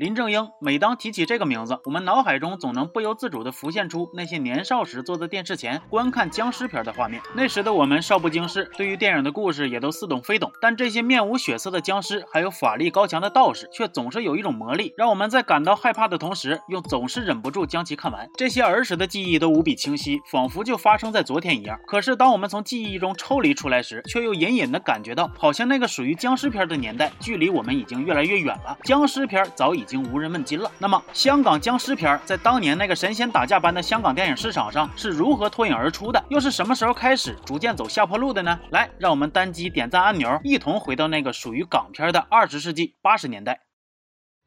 林正英。每当提起这个名字，我们脑海中总能不由自主地浮现出那些年少时坐在电视前观看僵尸片的画面。那时的我们少不经事，对于电影的故事也都似懂非懂。但这些面无血色的僵尸，还有法力高强的道士，却总是有一种魔力，让我们在感到害怕的同时，又总是忍不住将其看完。这些儿时的记忆都无比清晰，仿佛就发生在昨天一样。可是当我们从记忆中抽离出来时，却又隐隐地感觉到，好像那个属于僵尸片的年代，距离我们已经越来越远了。僵尸片早已经无人问津了。那么，香港僵尸片在当年那个神仙打架般的香港电影市场上是如何脱颖而出的？又是什么时候开始逐渐走下坡路的呢？来，让我们单击点赞按钮，一同回到那个属于港片的二十世纪八十年代。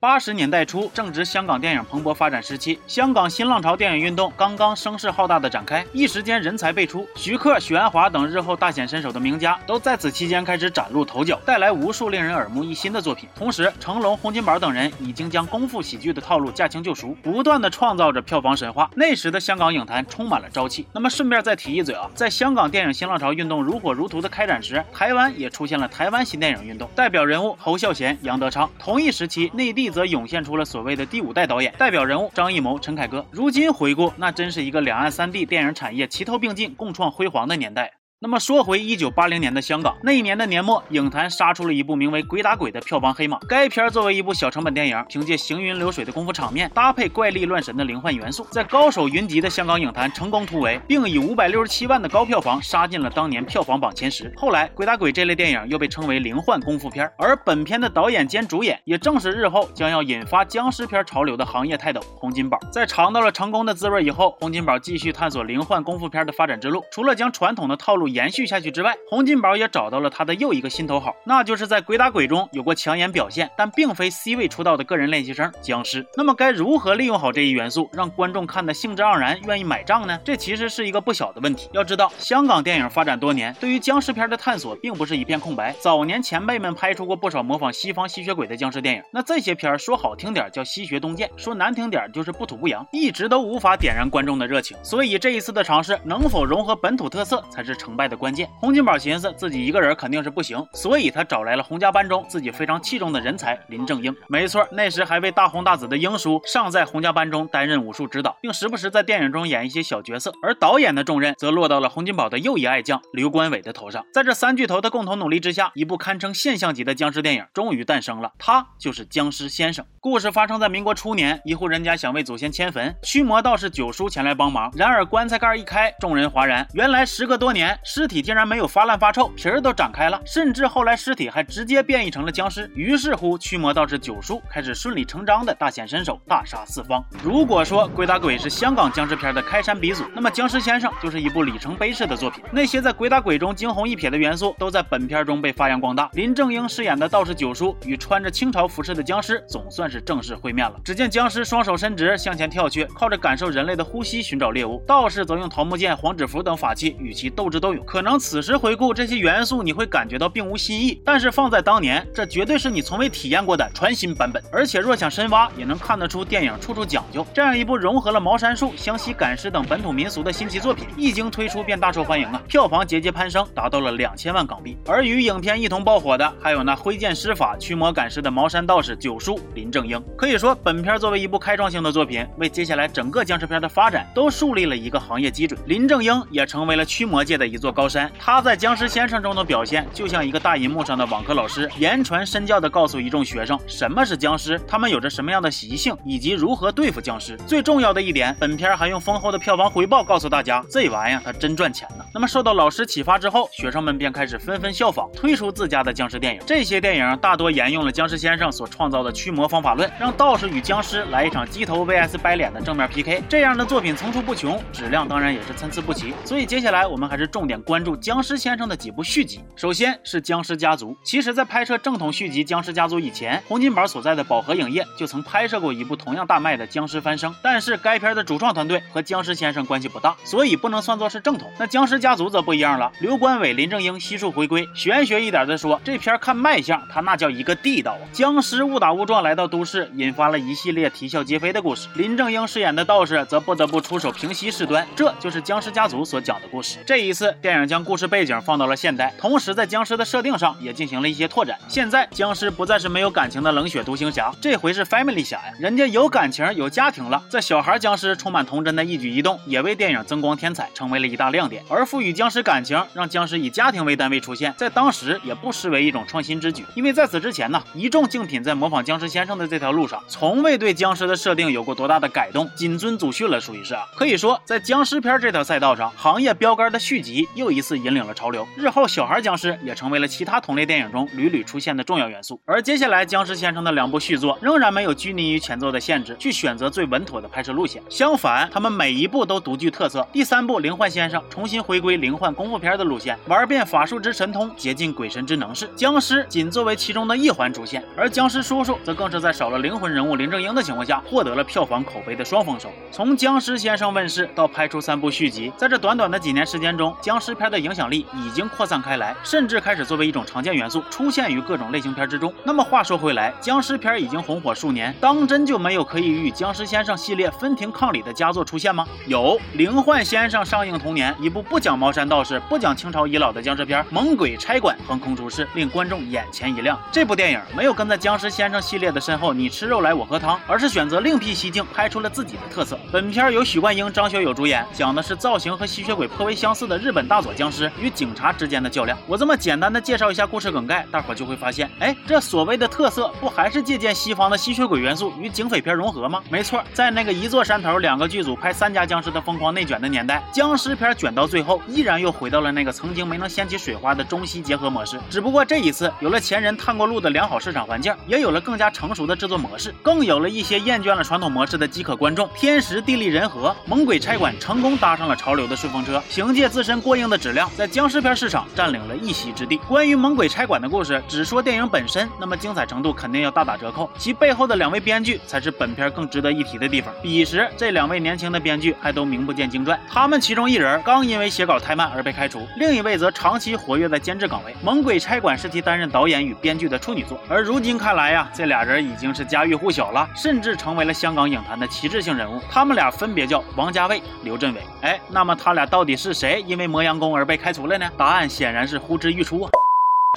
八十年代初，正值香港电影蓬勃发展时期，香港新浪潮电影运动刚刚声势浩大的展开，一时间人才辈出，徐克、许鞍华等日后大显身手的名家都在此期间开始崭露头角，带来无数令人耳目一新的作品。同时，成龙、洪金宝等人已经将功夫喜剧的套路驾轻就熟，不断的创造着票房神话。那时的香港影坛充满了朝气。那么，顺便再提一嘴啊，在香港电影新浪潮运动如火如荼的开展时，台湾也出现了台湾新电影运动，代表人物侯孝贤、杨德昌。同一时期，内地。则涌现出了所谓的第五代导演，代表人物张艺谋、陈凯歌。如今回顾，那真是一个两岸三地电影产业齐头并进、共创辉煌的年代。那么说回一九八零年的香港，那一年的年末，影坛杀出了一部名为《鬼打鬼》的票房黑马。该片作为一部小成本电影，凭借行云流水的功夫场面，搭配怪力乱神的灵幻元素，在高手云集的香港影坛成功突围，并以五百六十七万的高票房杀进了当年票房榜前十。后来，《鬼打鬼》这类电影又被称为灵幻功夫片，而本片的导演兼主演，也正是日后将要引发僵尸片潮流的行业泰斗洪金宝。在尝到了成功的滋味以后，洪金宝继续探索灵幻功夫片的发展之路，除了将传统的套路。延续下去之外，洪金宝也找到了他的又一个心头好，那就是在《鬼打鬼》中有过抢眼表现，但并非 C 位出道的个人练习生僵尸。那么该如何利用好这一元素，让观众看得兴致盎然，愿意买账呢？这其实是一个不小的问题。要知道，香港电影发展多年，对于僵尸片的探索并不是一片空白。早年前辈们拍出过不少模仿西方吸血鬼的僵尸电影，那这些片说好听点叫吸血东渐，说难听点就是不土不洋，一直都无法点燃观众的热情。所以这一次的尝试能否融合本土特色，才是成败。爱的关键，洪金宝寻思自己一个人肯定是不行，所以他找来了洪家班中自己非常器重的人才林正英。没错，那时还未大红大紫的英叔尚在洪家班中担任武术指导，并时不时在电影中演一些小角色。而导演的重任则落到了洪金宝的又一爱将刘关伟的头上。在这三巨头的共同努力之下，一部堪称现象级的僵尸电影终于诞生了，他就是《僵尸先生》。故事发生在民国初年，一户人家想为祖先迁坟，驱魔道士九叔前来帮忙。然而棺材盖一开，众人哗然，原来时隔多年。尸体竟然没有发烂发臭，皮儿都长开了，甚至后来尸体还直接变异成了僵尸。于是乎，驱魔道士九叔开始顺理成章的大显身手，大杀四方。如果说《鬼打鬼》是香港僵尸片的开山鼻祖，那么《僵尸先生》就是一部里程碑式的作品。那些在《鬼打鬼》中惊鸿一瞥的元素，都在本片中被发扬光大。林正英饰演的道士九叔与穿着清朝服饰的僵尸总算是正式会面了。只见僵尸双手伸直向前跳去，靠着感受人类的呼吸寻找猎物；道士则用桃木剑、黄纸符等法器与其斗智斗可能此时回顾这些元素，你会感觉到并无新意，但是放在当年，这绝对是你从未体验过的全新版本。而且若想深挖，也能看得出电影处处讲究。这样一部融合了茅山术、湘西赶尸等本土民俗的新奇作品，一经推出便大受欢迎啊，票房节节攀升，达到了两千万港币。而与影片一同爆火的，还有那挥剑施法、驱魔赶尸的茅山道士九叔林正英。可以说，本片作为一部开创性的作品，为接下来整个僵尸片的发展都树立了一个行业基准。林正英也成为了驱魔界的一座。高山，他在《僵尸先生》中的表现就像一个大银幕上的网课老师，言传身教的告诉一众学生什么是僵尸，他们有着什么样的习性，以及如何对付僵尸。最重要的一点，本片还用丰厚的票房回报告诉大家，这玩意儿它真赚钱呢。那么受到老师启发之后，学生们便开始纷纷效仿，推出自家的僵尸电影。这些电影大多沿用了僵尸先生所创造的驱魔方法论，让道士与僵尸来一场鸡头 vs 白脸的正面 PK。这样的作品层出不穷，质量当然也是参差不齐。所以接下来我们还是重点。关注僵尸先生的几部续集，首先是僵尸家族。其实，在拍摄正统续集僵尸家族以前，洪金宝所在的宝和影业就曾拍摄过一部同样大卖的僵尸翻生。但是该片的主创团队和僵尸先生关系不大，所以不能算作是正统。那僵尸家族则不一样了，刘关伟、林正英悉数回归。玄学一点的说，这片看卖相，他那叫一个地道啊！僵尸误打误撞来到都市，引发了一系列啼笑皆非的故事。林正英饰演的道士则不得不出手平息事端，这就是僵尸家族所讲的故事。这一次。电影将故事背景放到了现代，同时在僵尸的设定上也进行了一些拓展。现在僵尸不再是没有感情的冷血独行侠，这回是 family 侠呀，人家有感情有家庭了。在小孩僵尸充满童真的一举一动，也为电影增光添彩，成为了一大亮点。而赋予僵尸感情，让僵尸以家庭为单位出现，在当时也不失为一种创新之举。因为在此之前呢，一众竞品在模仿僵尸先生的这条路上，从未对僵尸的设定有过多大的改动，谨遵祖训了，属于是啊。可以说，在僵尸片这条赛道上，行业标杆的续集又一次引领了潮流。日后，小孩僵尸也成为了其他同类电影中屡屡出现的重要元素。而接下来，僵尸先生的两部续作仍然没有拘泥于前作的限制，去选择最稳妥的拍摄路线。相反，他们每一部都独具特色。第三部《灵幻先生》重新回归灵幻功夫片的路线，玩遍法术之神通，竭尽鬼神之能事，僵尸仅作为其中的一环出现。而僵尸叔叔则更是在少了灵魂人物林正英的情况下，获得了票房口碑的双丰收。从僵尸先生问世到拍出三部续集，在这短短的几年时间中，僵尸片的影响力已经扩散开来，甚至开始作为一种常见元素出现于各种类型片之中。那么话说回来，僵尸片已经红火数年，当真就没有可以与僵尸先生系列分庭抗礼的佳作出现吗？有《灵幻先生》上映同年，一部不讲茅山道士、不讲清朝遗老的僵尸片《猛鬼差馆》横空出世，令观众眼前一亮。这部电影没有跟在僵尸先生系列的身后，你吃肉来我喝汤，而是选择另辟蹊径，拍出了自己的特色。本片由许冠英、张学友主演，讲的是造型和吸血鬼颇为相似的日本大佐僵尸与警察之间的较量。我这么简单的介绍一下故事梗概，大伙就会发现，哎，这所谓的特色，不还是借鉴西方的吸血鬼元素与警匪片融合吗？没错，在那个一座山头两个剧组拍三家僵尸的疯狂内卷的年代，僵尸片卷到最后，依然又回到了那个曾经没能掀起水花的中西结合模式。只不过这一次，有了前人探过路的良好市场环境，也有了更加成熟的制作模式，更有了一些厌倦了传统模式的饥渴观众。天时地利人和，猛鬼差馆成功搭上了潮流的顺风车，凭借自身过硬的质量，在僵尸片市场占领了一席之地。关于猛鬼差馆的故事，只说电影本身，那么精彩程度肯定要大打折扣。其背后的两位编剧才是本片更值得一提的地方。彼时，这两位年轻的编剧还都名不见经传。他们其中一人刚因为写稿太慢而被开除，另一位则长期活跃在监制岗位。猛鬼差馆是其担任导演与编剧的处女作，而如今看来呀，这俩人已经是家喻户晓了，甚至成为了香港影坛的旗帜性人物。他们俩分别叫王家卫、刘镇伟。哎，那么他俩到底是谁因为磨洋成功而被开除了呢？答案显然是呼之欲出啊。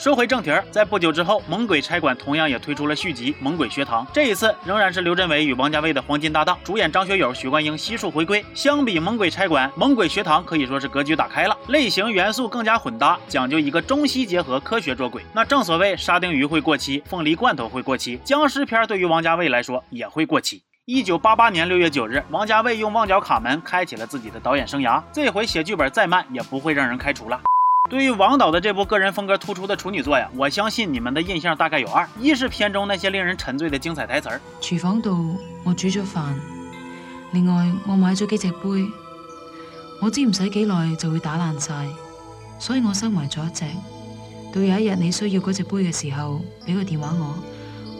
说回正题儿，在不久之后，猛鬼差馆同样也推出了续集《猛鬼学堂》。这一次仍然是刘镇伟与王家卫的黄金搭档，主演张学友、许冠英悉数回归。相比《猛鬼差馆》，《猛鬼学堂》可以说是格局打开了，类型元素更加混搭，讲究一个中西结合，科学捉鬼。那正所谓沙丁鱼会过期，凤梨罐头会过期，僵尸片对于王家卫来说也会过期。一九八八年六月九日，王家卫用《旺角卡门》开启了自己的导演生涯。这回写剧本再慢，也不会让人开除了。对于王导的这部个人风格突出的处女作呀，我相信你们的印象大概有二：一是片中那些令人沉醉的精彩台词儿；廚房度我煮咗飯，另外我買咗幾隻杯，我知唔使幾耐就會打爛晒，所以我收埋咗一隻。到有一日你需要嗰隻杯嘅時候，俾個電話我，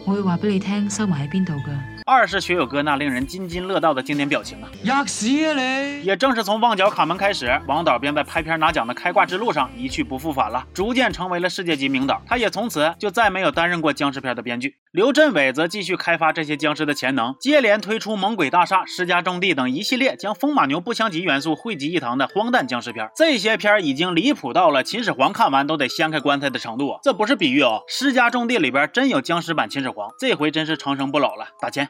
我會話俾你聽收埋喺邊度㗎。二是学友哥那令人津津乐道的经典表情啊！压死啊你！也正是从《旺角卡门》开始，王导便在拍片拿奖的开挂之路上一去不复返了，逐渐成为了世界级名导。他也从此就再没有担任过僵尸片的编剧。刘镇伟则继续开发这些僵尸的潜能，接连推出《猛鬼大厦》《施家种地》等一系列将风马牛不相及元素汇集一堂的荒诞僵尸片。这些片已经离谱到了秦始皇看完都得掀开棺材的程度。这不是比喻哦，《施家种地》里边真有僵尸版秦始皇，这回真是长生不老了，打钱。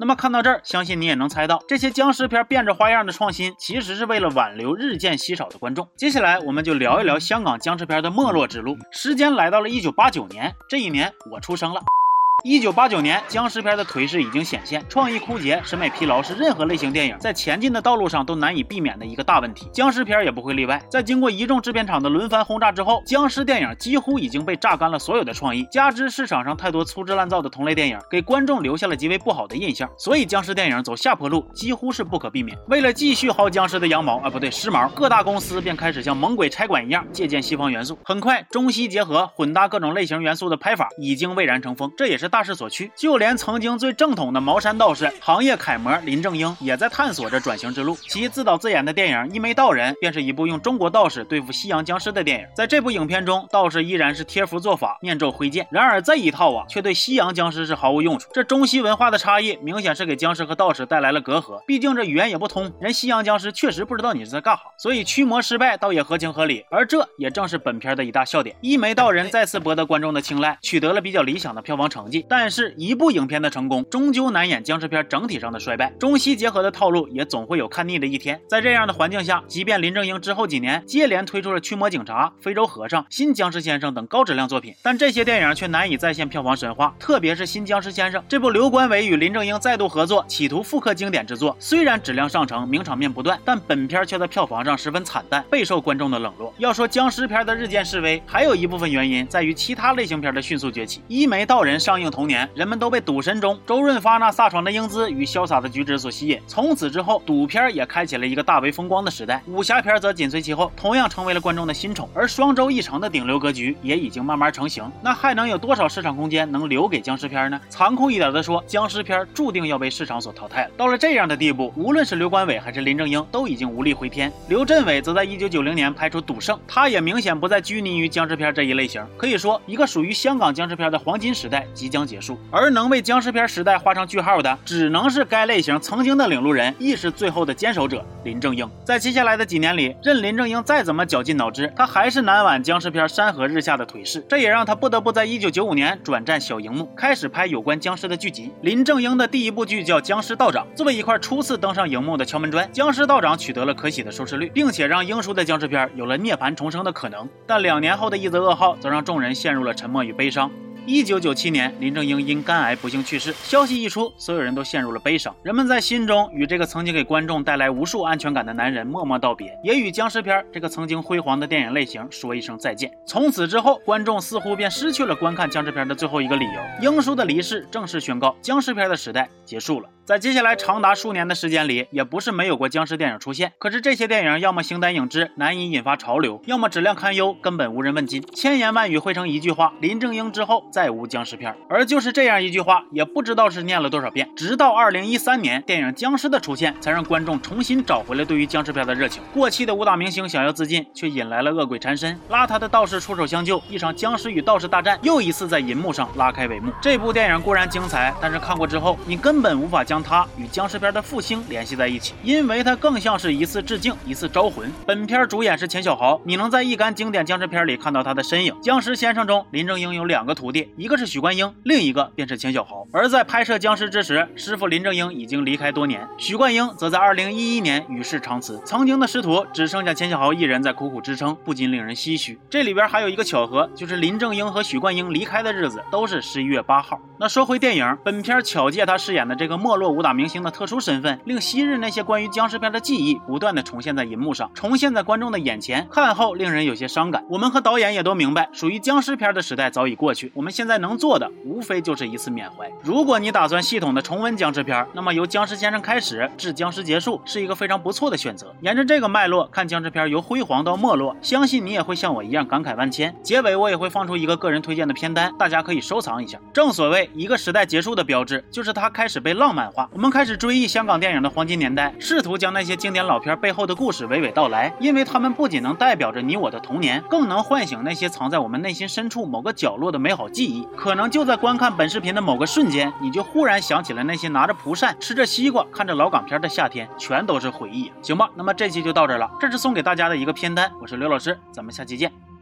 那么看到这儿，相信你也能猜到，这些僵尸片变着花样的创新，其实是为了挽留日渐稀少的观众。接下来，我们就聊一聊香港僵尸片的没落之路。时间来到了一九八九年，这一年我出生了。一九八九年，僵尸片的颓势已经显现，创意枯竭，审美疲劳是任何类型电影在前进的道路上都难以避免的一个大问题。僵尸片也不会例外。在经过一众制片厂的轮番轰炸之后，僵尸电影几乎已经被榨干了所有的创意，加之市场上太多粗制滥造的同类电影，给观众留下了极为不好的印象，所以僵尸电影走下坡路几乎是不可避免。为了继续薅僵尸的羊毛啊，不对，时髦，各大公司便开始像猛鬼差馆一样借鉴西方元素。很快，中西结合、混搭各种类型元素的拍法已经蔚然成风，这也是。是大势所趋。就连曾经最正统的茅山道士、行业楷模林正英，也在探索着转型之路。其自导自演的电影《一眉道人》便是一部用中国道士对付西洋僵尸的电影。在这部影片中，道士依然是贴符做法、念咒挥剑，然而这一套啊，却对西洋僵尸是毫无用处。这中西文化的差异，明显是给僵尸和道士带来了隔阂。毕竟这语言也不通，人西洋僵尸确实不知道你是在干哈，所以驱魔失败倒也合情合理。而这也正是本片的一大笑点。一眉道人再次博得观众的青睐，取得了比较理想的票房成绩。但是，一部影片的成功，终究难掩僵尸片整体上的衰败。中西结合的套路也总会有看腻的一天。在这样的环境下，即便林正英之后几年接连推出了《驱魔警察》《非洲和尚》《新僵尸先生》等高质量作品，但这些电影却难以再现票房神话。特别是《新僵尸先生》这部刘关伟与林正英再度合作，企图复刻经典之作，虽然质量上乘，名场面不断，但本片却在票房上十分惨淡，备受观众的冷落。要说僵尸片的日渐式微，还有一部分原因在于其他类型片的迅速崛起。《一眉道人》上映同年，人们都被赌神中周润发那飒爽的英姿与潇洒的举止所吸引，从此之后，赌片也开启了一个大为风光的时代。武侠片则紧随其后，同样成为了观众的新宠。而双周一成的顶流格局也已经慢慢成型，那还能有多少市场空间能留给僵尸片呢？残酷一点的说，僵尸片注定要被市场所淘汰。到了这样的地步，无论是刘关伟还是林正英，都已经无力回天。刘镇伟则在一九九零年拍出《赌圣》，他也明显不再拘泥于僵尸片这一类型。可以说，一个属于香港僵尸片的黄金时代即将结束。而能为僵尸片时代画上句号的，只能是该类型曾经的领路人，亦是最后的坚守者林正英。在接下来的几年里，任林正英再怎么绞尽脑汁，他还是难挽僵尸片山河日下的颓势。这也让他不得不在一九九五年转战小荧幕，开始拍有关僵尸的剧集。林正英的第一部剧叫《僵尸道长》，作为一块初次登上荧幕的敲门砖，《僵尸道长》取得了可喜的收视率，并且让英叔的僵尸片有了涅槃重生的可能。但两年后的一则噩耗，则让众人陷入了沉默与悲伤。一九九七年，林正英因肝癌不幸去世。消息一出，所有人都陷入了悲伤。人们在心中与这个曾经给观众带来无数安全感的男人默默道别，也与僵尸片这个曾经辉煌的电影类型说一声再见。从此之后，观众似乎便失去了观看僵尸片的最后一个理由。英叔的离世正式宣告，僵尸片的时代结束了。在接下来长达数年的时间里，也不是没有过僵尸电影出现。可是这些电影要么形单影只，难以引发潮流，要么质量堪忧，根本无人问津。千言万语汇成一句话：林正英之后再无僵尸片。而就是这样一句话，也不知道是念了多少遍。直到二零一三年，电影《僵尸》的出现，才让观众重新找回了对于僵尸片的热情。过气的武打明星想要自尽，却引来了恶鬼缠身。邋遢的道士出手相救，一场僵尸与道士大战又一次在银幕上拉开帷幕。这部电影固然精彩，但是看过之后，你根本无法将。它与僵尸片的复兴联系在一起，因为它更像是一次致敬，一次招魂。本片主演是钱小豪，你能在一干经典僵尸片里看到他的身影。僵尸先生中，林正英有两个徒弟，一个是许冠英，另一个便是钱小豪。而在拍摄僵尸之时，师傅林正英已经离开多年，许冠英则在二零一一年与世长辞。曾经的师徒只剩下钱小豪一人在苦苦支撑，不禁令人唏嘘。这里边还有一个巧合，就是林正英和许冠英离开的日子都是十一月八号。那说回电影，本片巧借他饰演的这个没落。武打明星的特殊身份，令昔日那些关于僵尸片的记忆不断的重现在银幕上，重现在观众的眼前，看后令人有些伤感。我们和导演也都明白，属于僵尸片的时代早已过去，我们现在能做的，无非就是一次缅怀。如果你打算系统的重温僵尸片，那么由僵尸先生开始，至僵尸结束，是一个非常不错的选择。沿着这个脉络看僵尸片由辉煌到没落，相信你也会像我一样感慨万千。结尾我也会放出一个个人推荐的片单，大家可以收藏一下。正所谓一个时代结束的标志，就是它开始被浪漫化。我们开始追忆香港电影的黄金年代，试图将那些经典老片背后的故事娓娓道来，因为他们不仅能代表着你我的童年，更能唤醒那些藏在我们内心深处某个角落的美好记忆可能就在观看本视频的某个瞬间，你就忽然想起了那些拿着蒲扇、吃着西瓜、看着老港片的夏天，全都是回忆。行吧，那么这期就到这了，这是送给大家的一个片单，我是刘老师，咱们下期见。